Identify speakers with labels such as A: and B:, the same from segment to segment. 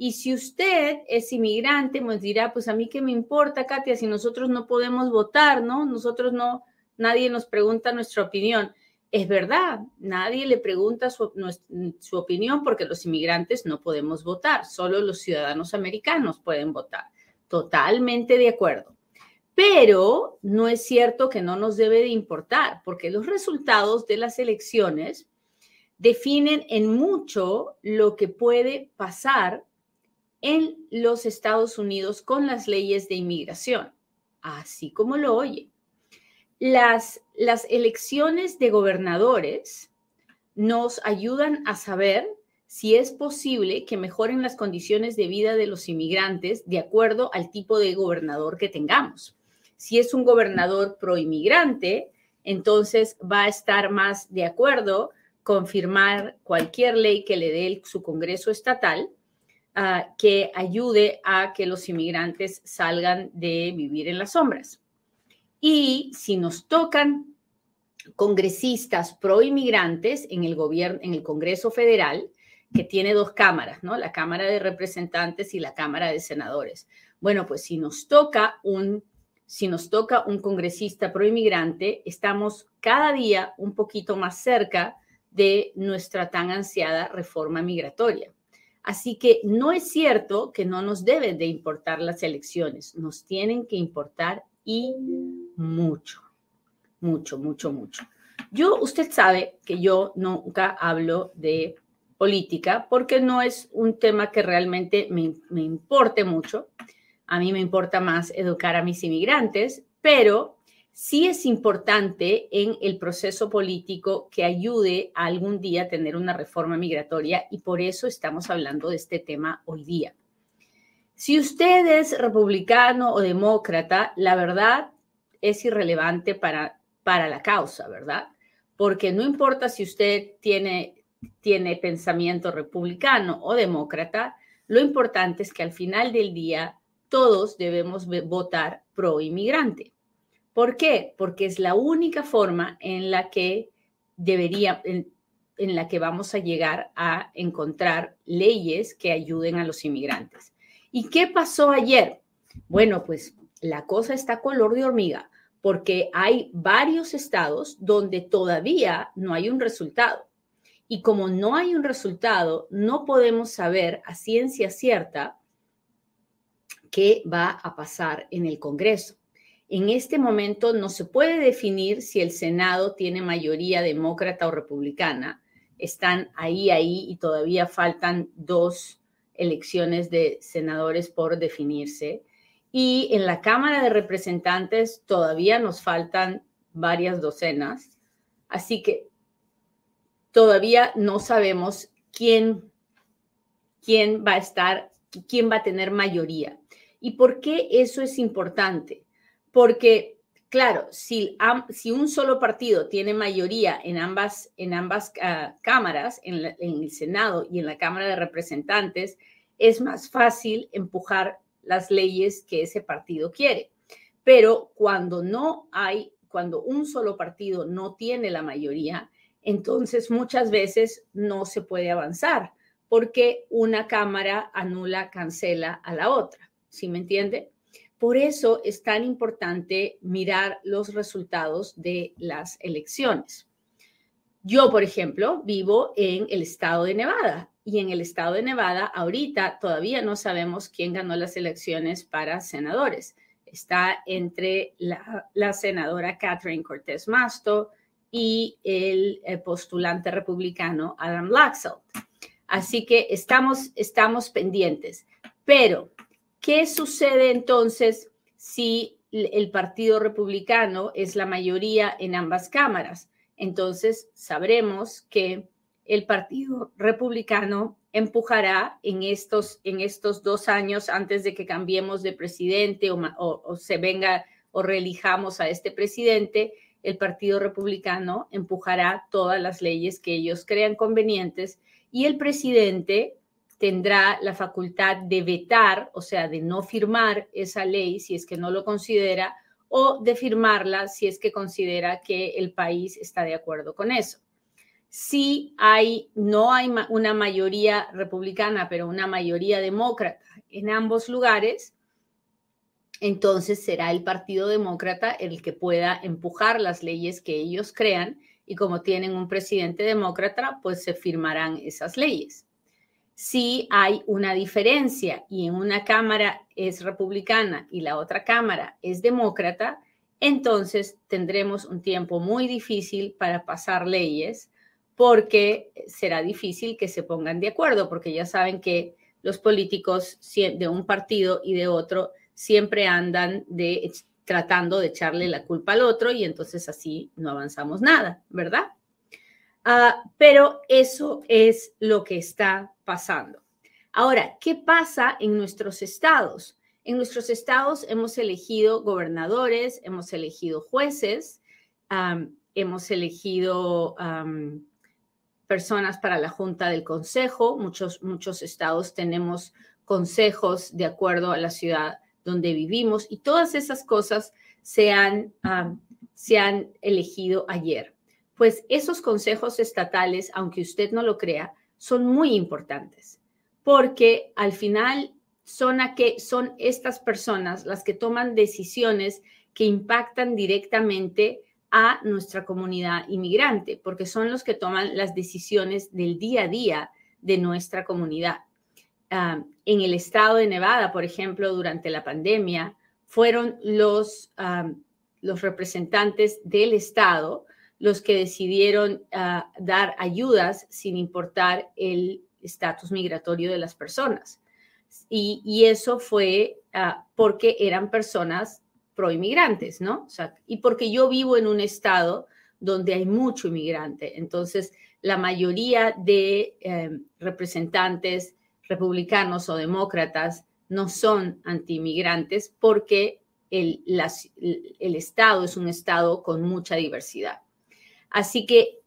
A: y si usted es inmigrante, pues dirá, pues a mí qué me importa, Katia, si nosotros no podemos votar, ¿no? Nosotros no, nadie nos pregunta nuestra opinión. Es verdad, nadie le pregunta su, su, opinión porque los inmigrantes no podemos votar, solo los ciudadanos americanos pueden votar. Totalmente de acuerdo. Pero no es cierto que no nos debe de importar, porque los resultados de las elecciones definen en mucho lo que puede pasar en los Estados Unidos con las leyes de inmigración, así como lo oye. Las, las elecciones de gobernadores nos ayudan a saber si es posible que mejoren las condiciones de vida de los inmigrantes de acuerdo al tipo de gobernador que tengamos. Si es un gobernador pro-inmigrante, entonces va a estar más de acuerdo con firmar cualquier ley que le dé su Congreso estatal que ayude a que los inmigrantes salgan de vivir en las sombras. Y si nos tocan congresistas pro inmigrantes en el gobierno, en el Congreso Federal, que tiene dos cámaras, ¿no? La Cámara de Representantes y la Cámara de Senadores. Bueno, pues si nos toca un si nos toca un congresista pro inmigrante, estamos cada día un poquito más cerca de nuestra tan ansiada reforma migratoria. Así que no es cierto que no nos deben de importar las elecciones, nos tienen que importar y mucho, mucho, mucho, mucho. Yo, usted sabe que yo nunca hablo de política porque no es un tema que realmente me, me importe mucho. A mí me importa más educar a mis inmigrantes, pero sí es importante en el proceso político que ayude a algún día a tener una reforma migratoria y por eso estamos hablando de este tema hoy día. Si usted es republicano o demócrata, la verdad es irrelevante para, para la causa, ¿verdad? Porque no importa si usted tiene, tiene pensamiento republicano o demócrata, lo importante es que al final del día todos debemos votar pro inmigrante. ¿Por qué? Porque es la única forma en la que debería, en, la que vamos a llegar a encontrar leyes que ayuden a los inmigrantes. ¿Y qué pasó ayer? Bueno, pues la cosa está color de hormiga, porque hay varios estados donde todavía no hay un resultado. Y como no hay un resultado, no podemos saber a ciencia cierta qué va a pasar en el Congreso. En este momento no se puede definir si el Senado tiene mayoría demócrata o republicana. Están ahí, ahí y todavía faltan dos elecciones de senadores por definirse. Y en la Cámara de Representantes todavía nos faltan varias docenas. Así que todavía no sabemos quién, quién va a estar, quién va a tener mayoría. ¿Y por qué eso es importante? Porque, claro, si, un solo partido tiene mayoría en ambas, en ambas ah, cámaras, en, en el Senado y en la Cámara de Representantes, es más fácil empujar las leyes que ese partido quiere. Pero cuando no hay, cuando un solo partido no tiene la mayoría, entonces muchas veces no se puede avanzar porque una cámara anula, cancela a la otra. ¿Sí me entiende? Por eso es tan importante mirar los resultados de las elecciones. Yo, por ejemplo, vivo en el estado de Nevada y en el estado de Nevada ahorita todavía no sabemos quién ganó las elecciones para senadores. Está entre la, senadora Catherine Cortés Masto y el, el, postulante republicano Adam Laxalt. Así que estamos, estamos pendientes. Pero ¿Qué sucede entonces si el Partido Republicano es la mayoría en ambas cámaras? Entonces sabremos que el Partido Republicano empujará en estos, en estos dos años antes de que cambiemos de presidente o, se venga o reelijamos a este presidente, el Partido Republicano empujará todas las leyes que ellos crean convenientes y el presidente tendrá la facultad de vetar, o sea, de no firmar esa ley si es que no lo considera, o de firmarla si es que considera que el país está de acuerdo con eso. Si hay, no hay una mayoría republicana, pero una mayoría demócrata en ambos lugares, entonces será el Partido Demócrata el que pueda empujar las leyes que ellos crean y como tienen un presidente demócrata, pues se firmarán esas leyes. Si hay una diferencia y en una Cámara es republicana y la otra Cámara es demócrata, entonces tendremos un tiempo muy difícil para pasar leyes porque será difícil que se pongan de acuerdo, porque ya saben que los políticos de un partido y de otro siempre andan tratando de echarle la culpa al otro y entonces así no avanzamos nada, ¿verdad? Ah, pero eso es lo que está pasando. Ahora, ¿qué pasa en nuestros estados? En nuestros estados hemos elegido gobernadores, hemos elegido jueces, hemos elegido personas para la Junta del Consejo. Muchos, muchos estados tenemos consejos de acuerdo a la ciudad donde vivimos y todas esas cosas se han, se han elegido ayer. Pues esos consejos estatales, aunque usted no lo crea, son muy importantes porque al final son, a que, son estas personas las que toman decisiones que impactan directamente a nuestra comunidad inmigrante, porque son los que toman las decisiones del día a día de nuestra comunidad. Ah, en el estado de Nevada, por ejemplo, durante la pandemia, fueron los, ah, los representantes del estado los que decidieron ah, dar ayudas sin importar el estatus migratorio de las personas. Y, eso fue porque eran personas proinmigrantes, ¿no? Y porque yo vivo en un estado donde hay mucho inmigrante. Entonces, la mayoría de eh, representantes republicanos o demócratas no son antiinmigrantes porque el, el, Estado es un Estado con mucha diversidad. Así que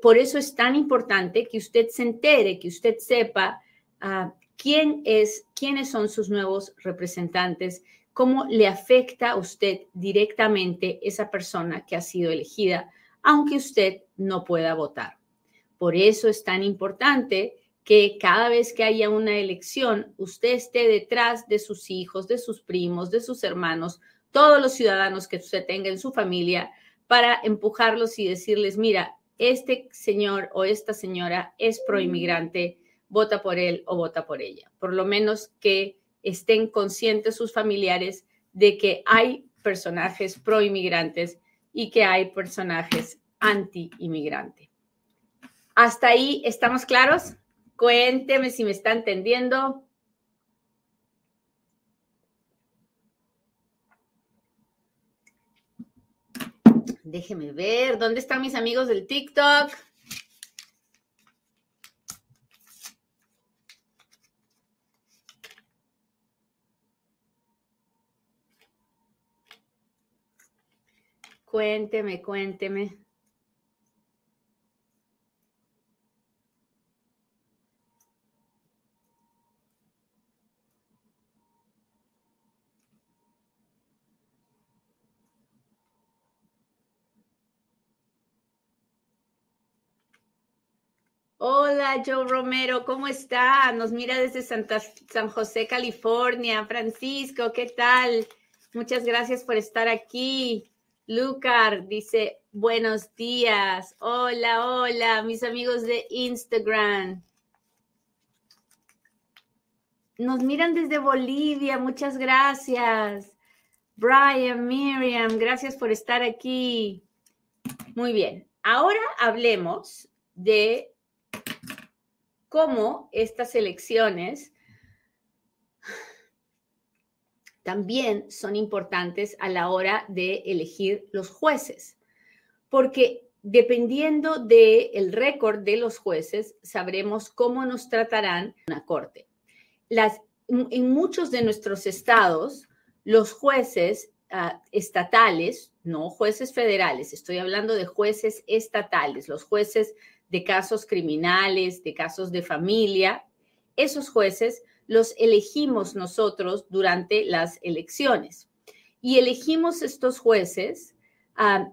A: por eso es tan importante que usted se entere, que usted sepa uh, quién es, quiénes son sus nuevos representantes, cómo le afecta a usted directamente esa persona que ha sido elegida, aunque usted no pueda votar. Por eso es tan importante que cada vez que haya una elección, usted esté detrás de sus hijos, de sus primos, de sus hermanos, todos los ciudadanos que usted tenga en su familia, para empujarlos y decirles, mira, este señor o esta señora es proinmigrante, vota por él o vota por ella. Por lo menos que estén conscientes sus familiares de que hay personajes proinmigrantes y que hay personajes anti-inmigrante. ¿Hasta ahí estamos claros? Cuénteme si me está entendiendo. Déjeme ver, ¿dónde están mis amigos del TikTok? Cuénteme, cuénteme. Joe Romero, ¿cómo está? Nos mira desde Santa, San José, California. Francisco, ¿qué tal? Muchas gracias por estar aquí. Lucar dice, buenos días. Hola, hola, mis amigos de Instagram. Nos miran desde Bolivia, muchas gracias. Brian, Miriam, gracias por estar aquí. Muy bien, ahora hablemos de cómo estas elecciones también son importantes a la hora de elegir los jueces, porque dependiendo del récord de los jueces, sabremos cómo nos tratarán una corte. En muchos de nuestros estados, los jueces ah, estatales, no jueces federales, estoy hablando de jueces estatales, los jueces de casos criminales, de casos de familia, esos jueces los elegimos nosotros durante las elecciones. Y elegimos estos jueces ah,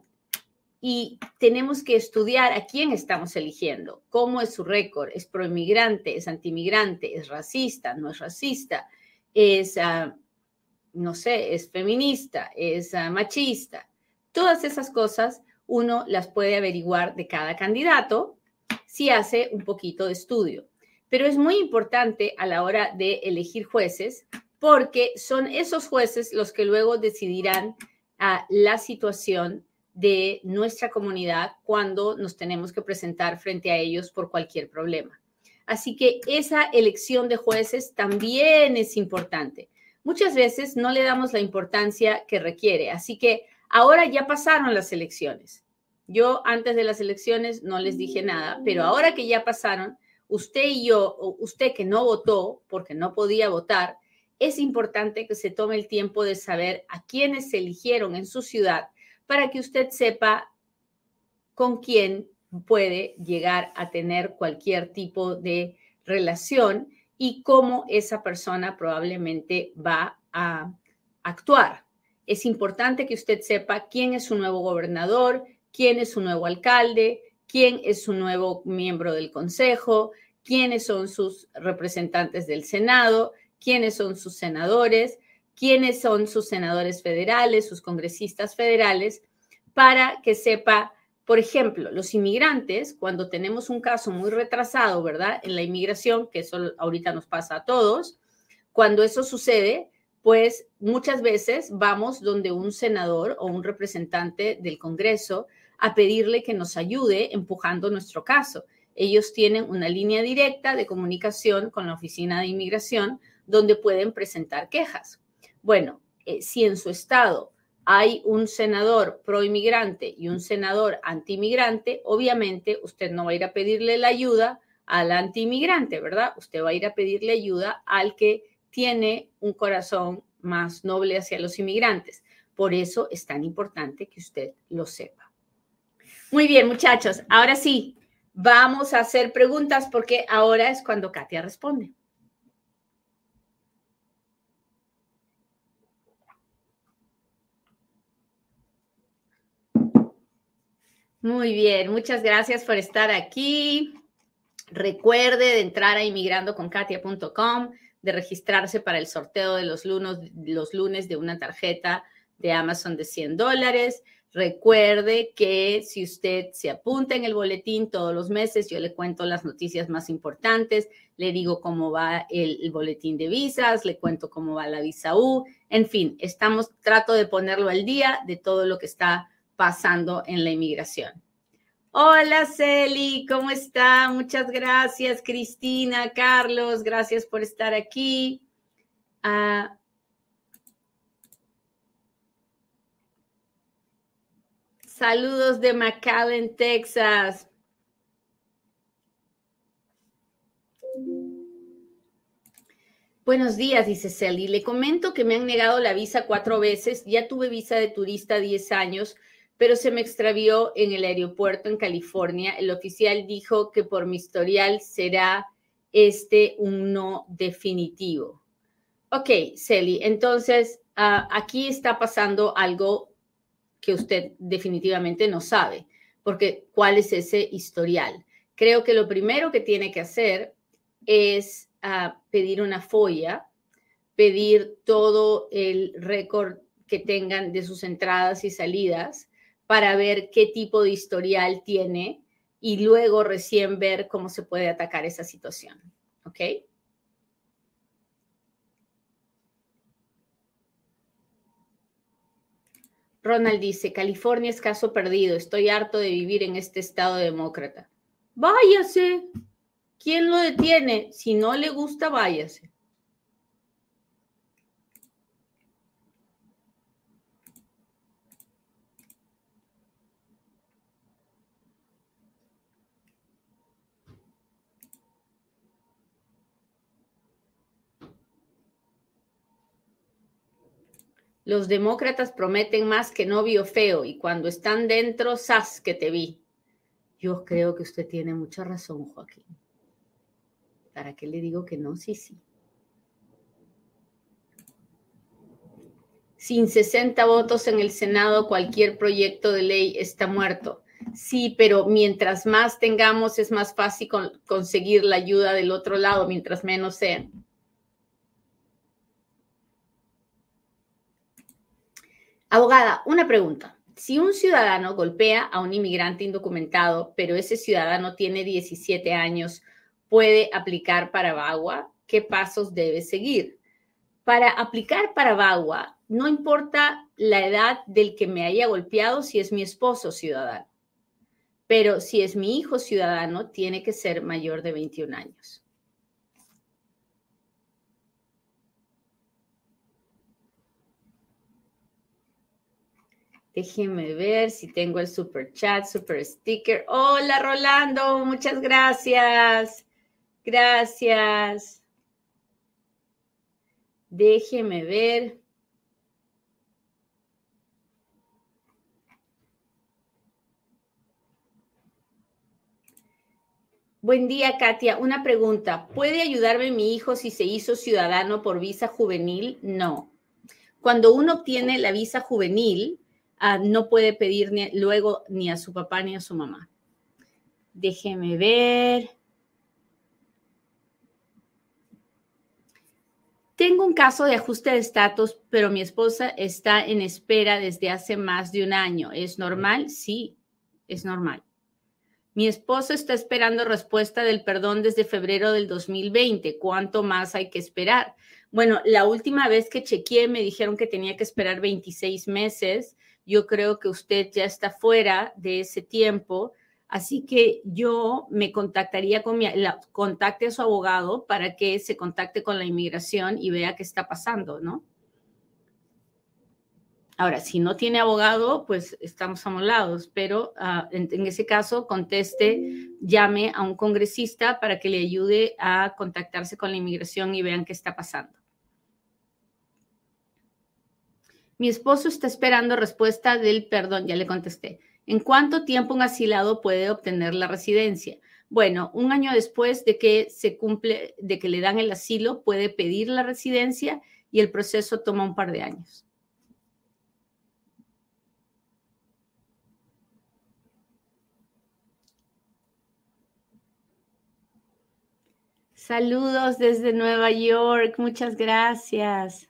A: y tenemos que estudiar a quién estamos eligiendo, cómo es su récord, es proinmigrante, es antimigrante, es racista, no es racista, es, ah, no sé, es feminista, es ah, machista. Todas esas cosas uno las puede averiguar de cada candidato si hace un poquito de estudio. Pero es muy importante a la hora de elegir jueces porque son esos jueces los que luego decidirán ah, la situación de nuestra comunidad cuando nos tenemos que presentar frente a ellos por cualquier problema. Así que esa elección de jueces también es importante. Muchas veces no le damos la importancia que requiere. Así que ahora ya pasaron las elecciones. Yo antes de las elecciones no les dije nada, pero ahora que ya pasaron, usted y yo, usted que no votó porque no podía votar, es importante que se tome el tiempo de saber a quiénes se eligieron en su ciudad para que usted sepa con quién puede llegar a tener cualquier tipo de relación y cómo esa persona probablemente va a actuar. Es importante que usted sepa quién es su nuevo gobernador, quién es su nuevo alcalde, quién es su nuevo miembro del consejo, quiénes son sus representantes del Senado, quiénes son sus senadores, quiénes son sus senadores federales, sus congresistas federales, para que sepa, por ejemplo, los inmigrantes, cuando tenemos un caso muy retrasado, ¿verdad? En la inmigración, que eso ahorita nos pasa a todos, cuando eso sucede, pues muchas veces vamos donde un senador o un representante del Congreso a pedirle que nos ayude empujando nuestro caso. Ellos tienen una línea directa de comunicación con la Oficina de Inmigración donde pueden presentar quejas. Bueno, eh, si en su estado hay un senador pro inmigrante y un senador anti-inmigrante, obviamente usted no va a ir a pedirle la ayuda al anti-inmigrante, ¿verdad? Usted va a ir a pedirle ayuda al que tiene un corazón más noble hacia los inmigrantes. Por eso es tan importante que usted lo sepa. Muy bien, muchachos. Ahora sí, vamos a hacer preguntas porque ahora es cuando Katia responde. Muy bien, muchas gracias por estar aquí. Recuerde de entrar a inmigrandoconkatia.com, de registrarse para el sorteo de los lunes, de una tarjeta de Amazon de 100 dólares. Recuerde que si usted se apunta en el boletín todos los meses, yo le cuento las noticias más importantes, le digo cómo va el, el, boletín de visas, le cuento cómo va la visa U, en fin, estamos, trato de ponerlo al día de todo lo que está pasando en la inmigración. Hola Celi, ¿cómo está? Muchas gracias, Cristina, Carlos, gracias por estar aquí. Ah, saludos de McAllen, Texas. Buenos días, dice Celi. Le comento que me han negado la visa cuatro veces. Ya tuve visa de turista 10 años pero se me extravió en el aeropuerto en California. El oficial dijo que por mi historial será este un no definitivo. Ok, Celi, entonces uh, aquí está pasando algo que usted definitivamente no sabe, porque ¿cuál es ese historial? Creo que lo primero que tiene que hacer es uh, pedir una folla, pedir todo el récord que tengan de sus entradas y salidas, para ver qué tipo de historial tiene y luego recién ver cómo se puede atacar esa situación. ¿Ok? Ronald dice, California es caso perdido, estoy harto de vivir en este estado demócrata. Váyase. ¿Quién lo detiene? Si no le gusta, váyase. Los demócratas prometen más que novio feo y cuando están dentro, sas que te vi. Yo creo que usted tiene mucha razón, Joaquín. ¿Para qué le digo que no? Sí, sí. Sin 60 votos en el Senado, cualquier proyecto de ley está muerto. Sí, pero mientras más tengamos, es más fácil conseguir la ayuda del otro lado, mientras menos sean. Abogada, una pregunta. Si un ciudadano golpea a un inmigrante indocumentado, pero ese ciudadano tiene 17 años, ¿puede aplicar para VAWA? ¿Qué pasos debe seguir? Para aplicar para VAWA, no importa la edad del que me haya golpeado si es mi esposo ciudadano, pero si es mi hijo ciudadano, tiene que ser mayor de 21 años. Déjenme ver si tengo el super chat, super sticker. Hola Rolando, muchas gracias. Gracias. Déjeme ver. Buen día, Katia. Una pregunta. ¿Puede ayudarme mi hijo si se hizo ciudadano por visa juvenil? No. Cuando uno obtiene la visa juvenil, No puede pedir luego ni a su papá ni a su mamá. Déjeme ver. Tengo un caso de ajuste de estatus, pero mi esposa está en espera desde hace más de un año. ¿Es normal? Sí, es normal. Mi esposo está esperando respuesta del perdón desde febrero del 2020. ¿Cuánto más hay que esperar? Bueno, la última vez que chequeé me dijeron que tenía que esperar 26 meses yo creo que usted ya está fuera de ese tiempo, así que yo me contactaría con mi, contacte a su abogado para que se contacte con la inmigración y vea qué está pasando, ¿no? Ahora, si no tiene abogado, pues estamos amolados, pero ah, en, ese caso conteste, llame a un congresista para que le ayude a contactarse con la inmigración y vean qué está pasando. Mi esposo está esperando respuesta del perdón, ya le contesté. ¿En cuánto tiempo un asilado puede obtener la residencia? Bueno, un año después de que se cumple, de que le dan el asilo, puede pedir la residencia y el proceso toma un par de años. Saludos desde Nueva York, muchas gracias.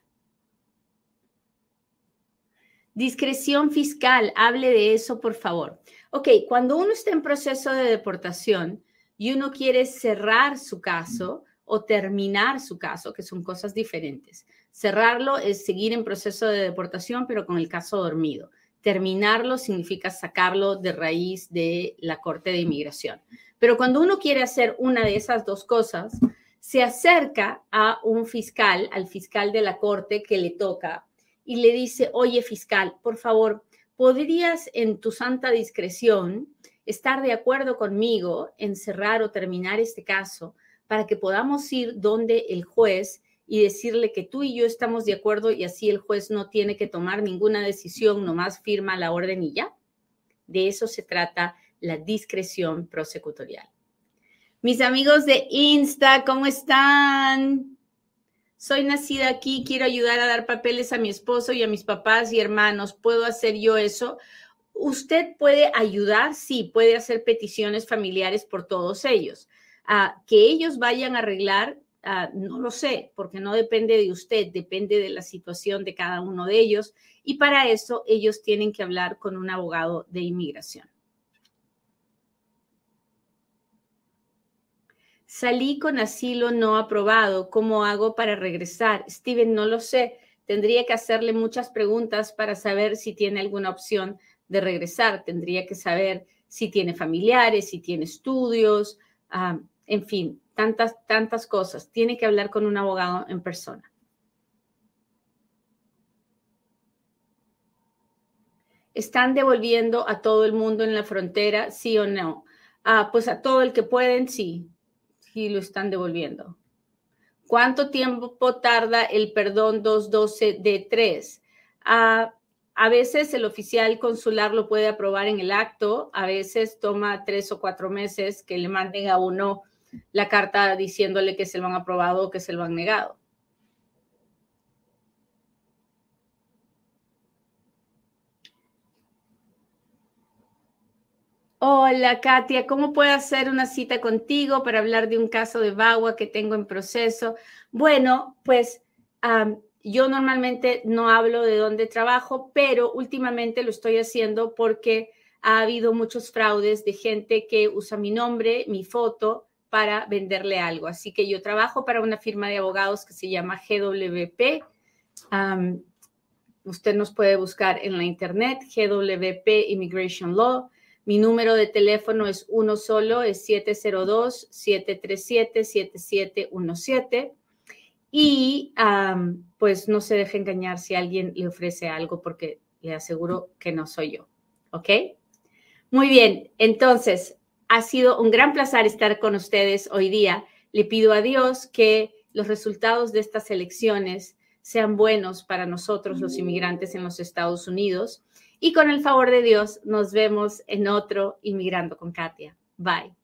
A: Discreción fiscal, hable de eso, por favor. Ok, cuando uno está en proceso de deportación y uno quiere cerrar su caso o terminar su caso, que son cosas diferentes. Cerrarlo es seguir en proceso de deportación, pero con el caso dormido. Terminarlo significa sacarlo de raíz de la Corte de Inmigración. Pero cuando uno quiere hacer una de esas dos cosas, se acerca a un fiscal, al fiscal de la Corte que le toca y le dice, oye fiscal, por favor, ¿podrías en tu santa discreción estar de acuerdo conmigo en cerrar o terminar este caso para que podamos ir donde el juez y decirle que tú y yo estamos de acuerdo y así el juez no tiene que tomar ninguna decisión, nomás firma la orden y ya? De eso se trata la discreción prosecutorial. Mis amigos de Insta, ¿cómo están? Soy nacida aquí, quiero ayudar a dar papeles a mi esposo y a mis papás y hermanos. ¿Puedo hacer yo eso? Usted puede ayudar, sí, puede hacer peticiones familiares por todos ellos. Ah, que ellos vayan a arreglar, ah, no lo sé, porque no depende de usted, depende de la situación de cada uno de ellos. Y para eso ellos tienen que hablar con un abogado de inmigración. Salí con asilo no aprobado. ¿Cómo hago para regresar? Steven, no lo sé. Tendría que hacerle muchas preguntas para saber si tiene alguna opción de regresar. Tendría que saber si tiene familiares, si tiene estudios, ah, en fin, tantas, tantas cosas. Tiene que hablar con un abogado en persona. ¿Están devolviendo a todo el mundo en la frontera, sí o no? Ah, pues a todo el que pueden, sí y lo están devolviendo. ¿Cuánto tiempo tarda el perdón 212 de 3? a a veces el oficial consular lo puede aprobar en el acto, a veces toma tres o cuatro meses que le manden a uno la carta diciéndole que se lo han aprobado o que se lo han negado. Hola Katia, ¿cómo puedo hacer una cita contigo para hablar de un caso de Bagua que tengo en proceso? Bueno, pues yo normalmente no hablo de dónde trabajo, pero últimamente lo estoy haciendo porque ha habido muchos fraudes de gente que usa mi nombre, mi foto para venderle algo. Así que yo trabajo para una firma de abogados que se llama GWP. usted nos puede buscar en la internet, GWP Immigration Law. Mi número de teléfono es uno solo, es 702-737-7717 y pues no se deje engañar si alguien le ofrece algo porque le aseguro que no soy yo. ¿Ok? Muy bien, entonces ha sido un gran placer estar con ustedes hoy día. Le pido a Dios que los resultados de estas elecciones sean buenos para nosotros los inmigrantes en los Estados Unidos. Y con el favor de Dios, nos vemos en otro Inmigrando con Katia. Bye.